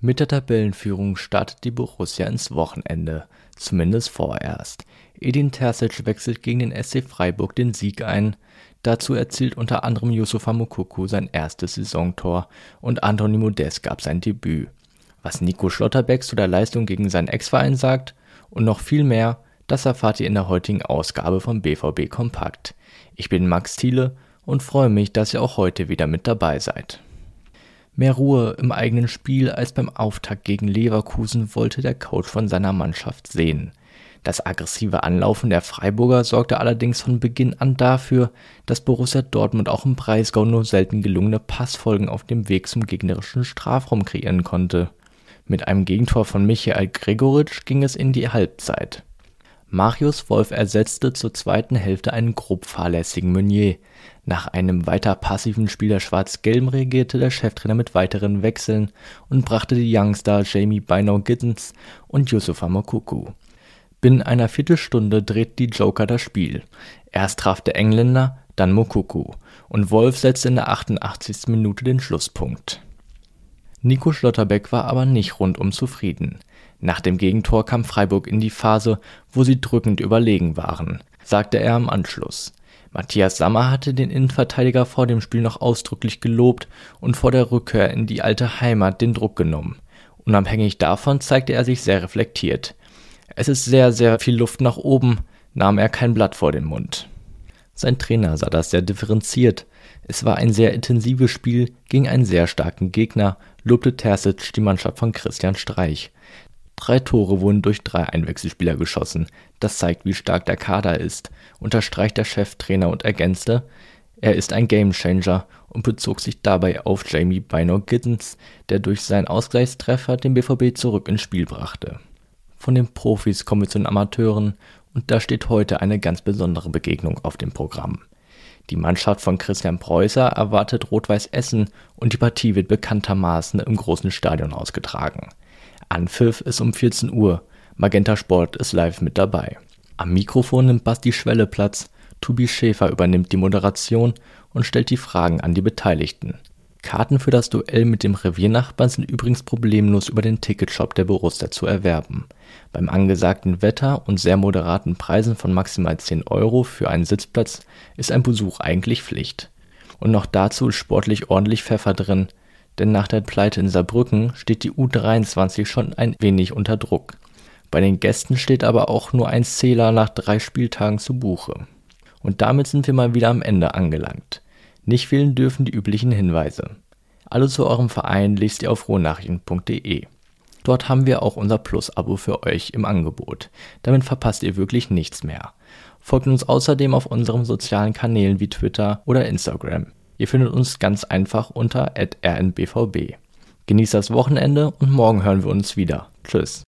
Mit der Tabellenführung startet die Borussia ins Wochenende, zumindest vorerst. Edin Terzic wechselt gegen den SC Freiburg den Sieg ein. Dazu erzielt unter anderem Yusufa Moukoko sein erstes Saisontor und Anthony Modest gab sein Debüt. Was Nico Schlotterbeck zu der Leistung gegen seinen Ex-Verein sagt und noch viel mehr, das erfahrt ihr in der heutigen Ausgabe von BVB Kompakt. Ich bin Max Thiele und freue mich, dass ihr auch heute wieder mit dabei seid. Mehr Ruhe im eigenen Spiel als beim Auftakt gegen Leverkusen wollte der Coach von seiner Mannschaft sehen. Das aggressive Anlaufen der Freiburger sorgte allerdings von Beginn an dafür, dass Borussia Dortmund auch im Breisgau nur selten gelungene Passfolgen auf dem Weg zum gegnerischen Strafraum kreieren konnte. Mit einem Gegentor von Michael Gregoritsch ging es in die Halbzeit. Marius Wolf ersetzte zur zweiten Hälfte einen grob fahrlässigen Meunier. Nach einem weiter passiven Spiel der Schwarz-Gelben reagierte der Cheftrainer mit weiteren Wechseln und brachte die Youngster Jamie Bynor-Giddens und Yusufa Mokuku. Binnen einer Viertelstunde dreht die Joker das Spiel. Erst traf der Engländer, dann Mokuku und Wolf setzte in der 88. Minute den Schlusspunkt. Nico Schlotterbeck war aber nicht rundum zufrieden. Nach dem Gegentor kam Freiburg in die Phase, wo sie drückend überlegen waren, sagte er im Anschluss. Matthias Sammer hatte den Innenverteidiger vor dem Spiel noch ausdrücklich gelobt und vor der Rückkehr in die alte Heimat den Druck genommen. Unabhängig davon zeigte er sich sehr reflektiert. Es ist sehr, sehr viel Luft nach oben, nahm er kein Blatt vor den Mund. Sein Trainer sah das sehr differenziert. Es war ein sehr intensives Spiel gegen einen sehr starken Gegner, lobte Terzic die Mannschaft von Christian Streich. Drei Tore wurden durch drei Einwechselspieler geschossen. Das zeigt, wie stark der Kader ist, unterstreicht der Cheftrainer und ergänzte, er ist ein Gamechanger und bezog sich dabei auf Jamie Bynor Giddens, der durch seinen Ausgleichstreffer den BVB zurück ins Spiel brachte. Von den Profis kommen wir zu den Amateuren und da steht heute eine ganz besondere Begegnung auf dem Programm. Die Mannschaft von Christian Preußer erwartet Rot-Weiß Essen und die Partie wird bekanntermaßen im großen Stadion ausgetragen. Anpfiff ist um 14 Uhr. Magenta Sport ist live mit dabei. Am Mikrofon nimmt Basti Schwelle Platz. Tobi Schäfer übernimmt die Moderation und stellt die Fragen an die Beteiligten. Karten für das Duell mit dem Reviernachbarn sind übrigens problemlos über den Ticketshop der Borussia zu erwerben. Beim angesagten Wetter und sehr moderaten Preisen von maximal 10 Euro für einen Sitzplatz ist ein Besuch eigentlich Pflicht. Und noch dazu ist sportlich ordentlich Pfeffer drin, denn nach der Pleite in Saarbrücken steht die U23 schon ein wenig unter Druck. Bei den Gästen steht aber auch nur ein Zähler nach drei Spieltagen zu Buche. Und damit sind wir mal wieder am Ende angelangt. Nicht fehlen dürfen die üblichen Hinweise. Alle zu eurem Verein lest ihr auf rohnachrichten.de. Dort haben wir auch unser Plus-Abo für euch im Angebot. Damit verpasst ihr wirklich nichts mehr. Folgt uns außerdem auf unseren sozialen Kanälen wie Twitter oder Instagram. Ihr findet uns ganz einfach unter rnbvb. Genießt das Wochenende und morgen hören wir uns wieder. Tschüss.